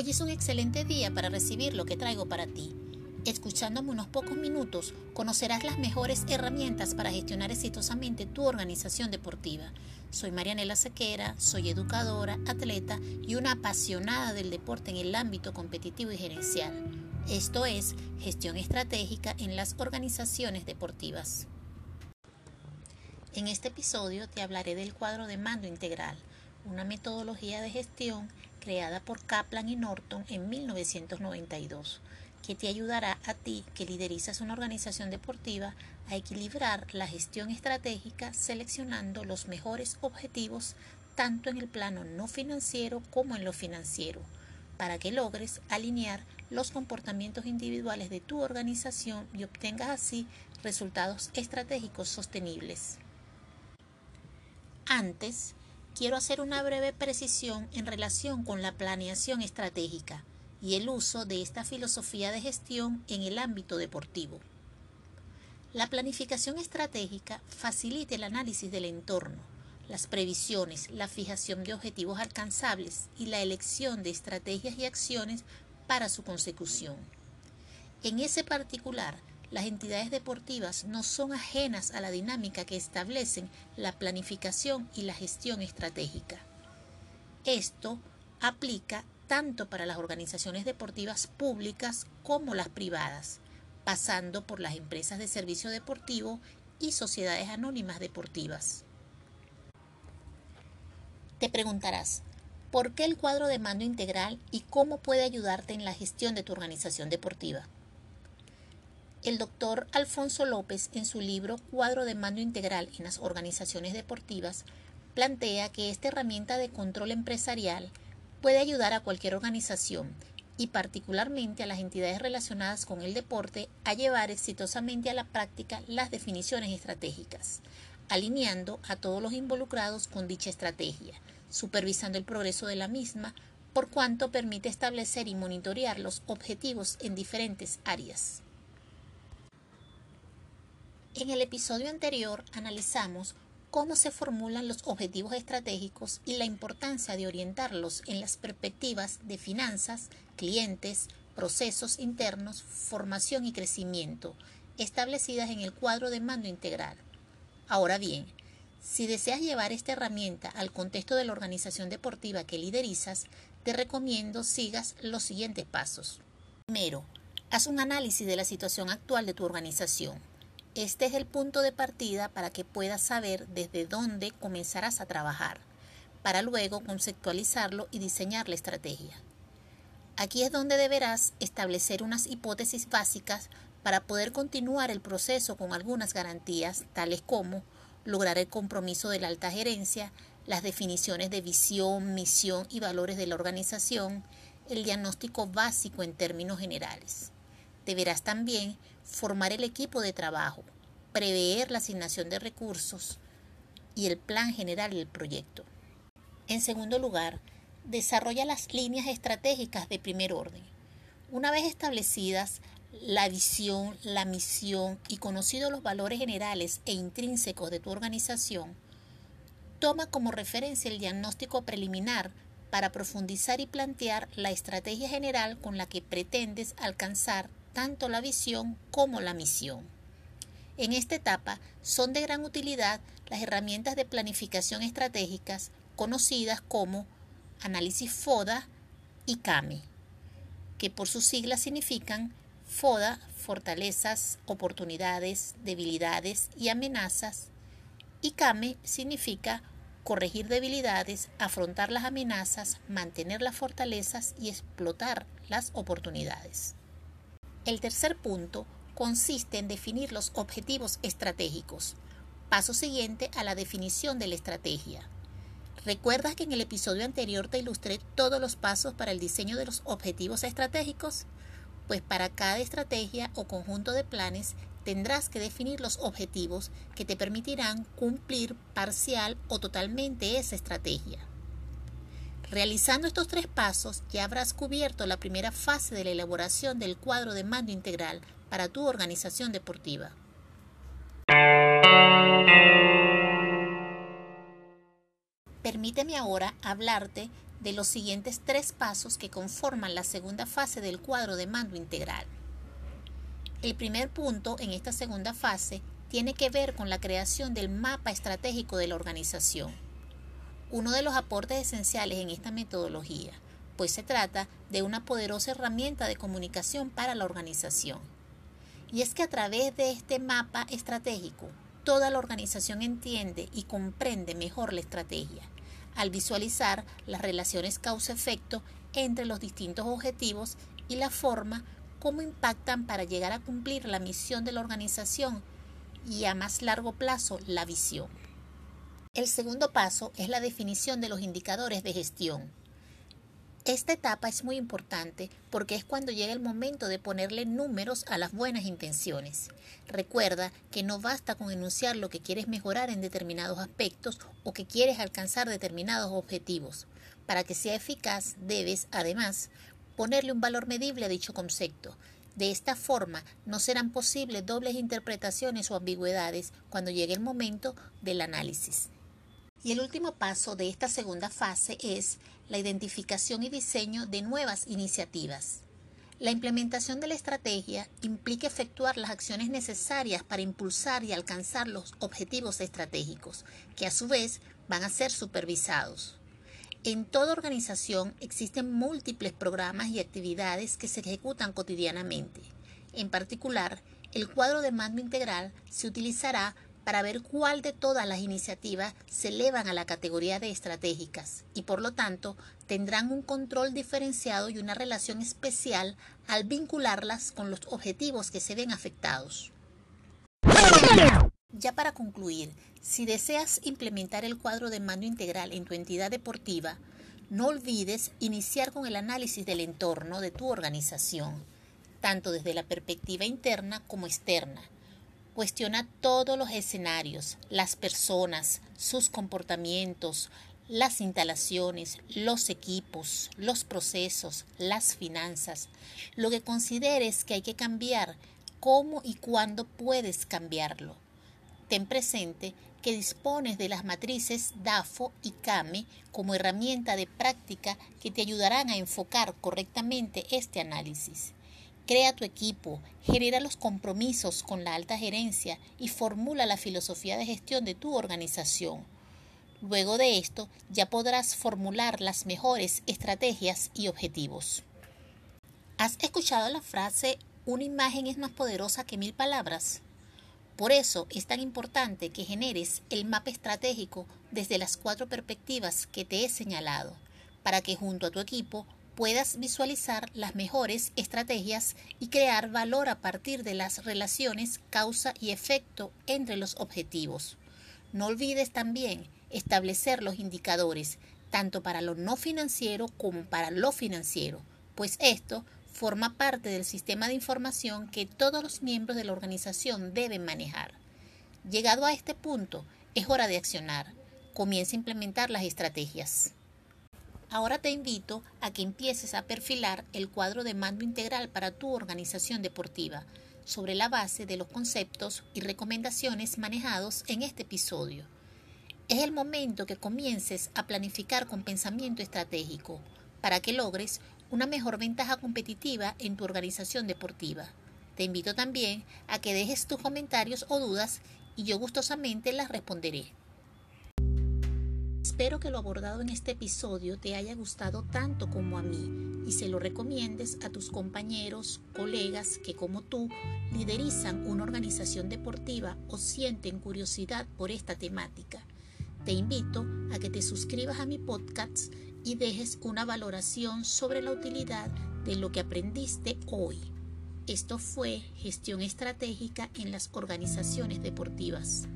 Hoy es un excelente día para recibir lo que traigo para ti. Escuchándome unos pocos minutos, conocerás las mejores herramientas para gestionar exitosamente tu organización deportiva. Soy Marianela Sequera, soy educadora, atleta y una apasionada del deporte en el ámbito competitivo y gerencial. Esto es gestión estratégica en las organizaciones deportivas. En este episodio te hablaré del cuadro de mando integral, una metodología de gestión creada por Kaplan y Norton en 1992, que te ayudará a ti que liderizas una organización deportiva a equilibrar la gestión estratégica seleccionando los mejores objetivos tanto en el plano no financiero como en lo financiero, para que logres alinear los comportamientos individuales de tu organización y obtengas así resultados estratégicos sostenibles. Antes, quiero hacer una breve precisión en relación con la planeación estratégica y el uso de esta filosofía de gestión en el ámbito deportivo. La planificación estratégica facilita el análisis del entorno, las previsiones, la fijación de objetivos alcanzables y la elección de estrategias y acciones para su consecución. En ese particular, las entidades deportivas no son ajenas a la dinámica que establecen la planificación y la gestión estratégica. Esto aplica tanto para las organizaciones deportivas públicas como las privadas, pasando por las empresas de servicio deportivo y sociedades anónimas deportivas. Te preguntarás, ¿por qué el cuadro de mando integral y cómo puede ayudarte en la gestión de tu organización deportiva? El doctor Alfonso López, en su libro Cuadro de Mando Integral en las Organizaciones Deportivas, plantea que esta herramienta de control empresarial puede ayudar a cualquier organización y particularmente a las entidades relacionadas con el deporte a llevar exitosamente a la práctica las definiciones estratégicas, alineando a todos los involucrados con dicha estrategia, supervisando el progreso de la misma, por cuanto permite establecer y monitorear los objetivos en diferentes áreas. En el episodio anterior analizamos cómo se formulan los objetivos estratégicos y la importancia de orientarlos en las perspectivas de finanzas, clientes, procesos internos, formación y crecimiento, establecidas en el cuadro de mando integral. Ahora bien, si deseas llevar esta herramienta al contexto de la organización deportiva que liderizas, te recomiendo sigas los siguientes pasos. Primero, haz un análisis de la situación actual de tu organización. Este es el punto de partida para que puedas saber desde dónde comenzarás a trabajar, para luego conceptualizarlo y diseñar la estrategia. Aquí es donde deberás establecer unas hipótesis básicas para poder continuar el proceso con algunas garantías, tales como lograr el compromiso de la alta gerencia, las definiciones de visión, misión y valores de la organización, el diagnóstico básico en términos generales. Deberás también formar el equipo de trabajo, prever la asignación de recursos y el plan general del proyecto. En segundo lugar, desarrolla las líneas estratégicas de primer orden. Una vez establecidas la visión, la misión y conocidos los valores generales e intrínsecos de tu organización, toma como referencia el diagnóstico preliminar para profundizar y plantear la estrategia general con la que pretendes alcanzar tanto la visión como la misión. En esta etapa son de gran utilidad las herramientas de planificación estratégicas conocidas como análisis FODA y CAME, que por sus siglas significan FODA, fortalezas, oportunidades, debilidades y amenazas, y CAME significa corregir debilidades, afrontar las amenazas, mantener las fortalezas y explotar las oportunidades. El tercer punto consiste en definir los objetivos estratégicos. Paso siguiente a la definición de la estrategia. ¿Recuerdas que en el episodio anterior te ilustré todos los pasos para el diseño de los objetivos estratégicos? Pues para cada estrategia o conjunto de planes tendrás que definir los objetivos que te permitirán cumplir parcial o totalmente esa estrategia. Realizando estos tres pasos ya habrás cubierto la primera fase de la elaboración del cuadro de mando integral para tu organización deportiva. Permíteme ahora hablarte de los siguientes tres pasos que conforman la segunda fase del cuadro de mando integral. El primer punto en esta segunda fase tiene que ver con la creación del mapa estratégico de la organización, uno de los aportes esenciales en esta metodología, pues se trata de una poderosa herramienta de comunicación para la organización. Y es que a través de este mapa estratégico, toda la organización entiende y comprende mejor la estrategia, al visualizar las relaciones causa-efecto entre los distintos objetivos y la forma como impactan para llegar a cumplir la misión de la organización y a más largo plazo la visión. El segundo paso es la definición de los indicadores de gestión. Esta etapa es muy importante porque es cuando llega el momento de ponerle números a las buenas intenciones. Recuerda que no basta con enunciar lo que quieres mejorar en determinados aspectos o que quieres alcanzar determinados objetivos. Para que sea eficaz, debes, además, ponerle un valor medible a dicho concepto. De esta forma, no serán posibles dobles interpretaciones o ambigüedades cuando llegue el momento del análisis. Y el último paso de esta segunda fase es la identificación y diseño de nuevas iniciativas. La implementación de la estrategia implica efectuar las acciones necesarias para impulsar y alcanzar los objetivos estratégicos, que a su vez van a ser supervisados. En toda organización existen múltiples programas y actividades que se ejecutan cotidianamente. En particular, el cuadro de mando integral se utilizará para ver cuál de todas las iniciativas se elevan a la categoría de estratégicas y por lo tanto tendrán un control diferenciado y una relación especial al vincularlas con los objetivos que se ven afectados. Ya para concluir, si deseas implementar el cuadro de mando integral en tu entidad deportiva, no olvides iniciar con el análisis del entorno de tu organización, tanto desde la perspectiva interna como externa Cuestiona todos los escenarios, las personas, sus comportamientos, las instalaciones, los equipos, los procesos, las finanzas, lo que consideres que hay que cambiar, cómo y cuándo puedes cambiarlo. Ten presente que dispones de las matrices DAFO y CAME como herramienta de práctica que te ayudarán a enfocar correctamente este análisis. Crea tu equipo, genera los compromisos con la alta gerencia y formula la filosofía de gestión de tu organización. Luego de esto ya podrás formular las mejores estrategias y objetivos. ¿Has escuchado la frase una imagen es más poderosa que mil palabras? Por eso es tan importante que generes el mapa estratégico desde las cuatro perspectivas que te he señalado, para que junto a tu equipo puedas visualizar las mejores estrategias y crear valor a partir de las relaciones causa y efecto entre los objetivos. No olvides también establecer los indicadores, tanto para lo no financiero como para lo financiero, pues esto forma parte del sistema de información que todos los miembros de la organización deben manejar. Llegado a este punto, es hora de accionar. Comienza a implementar las estrategias. Ahora te invito a que empieces a perfilar el cuadro de mando integral para tu organización deportiva sobre la base de los conceptos y recomendaciones manejados en este episodio. Es el momento que comiences a planificar con pensamiento estratégico para que logres una mejor ventaja competitiva en tu organización deportiva. Te invito también a que dejes tus comentarios o dudas y yo gustosamente las responderé. Espero que lo abordado en este episodio te haya gustado tanto como a mí y se lo recomiendes a tus compañeros, colegas que como tú liderizan una organización deportiva o sienten curiosidad por esta temática. Te invito a que te suscribas a mi podcast y dejes una valoración sobre la utilidad de lo que aprendiste hoy. Esto fue gestión estratégica en las organizaciones deportivas.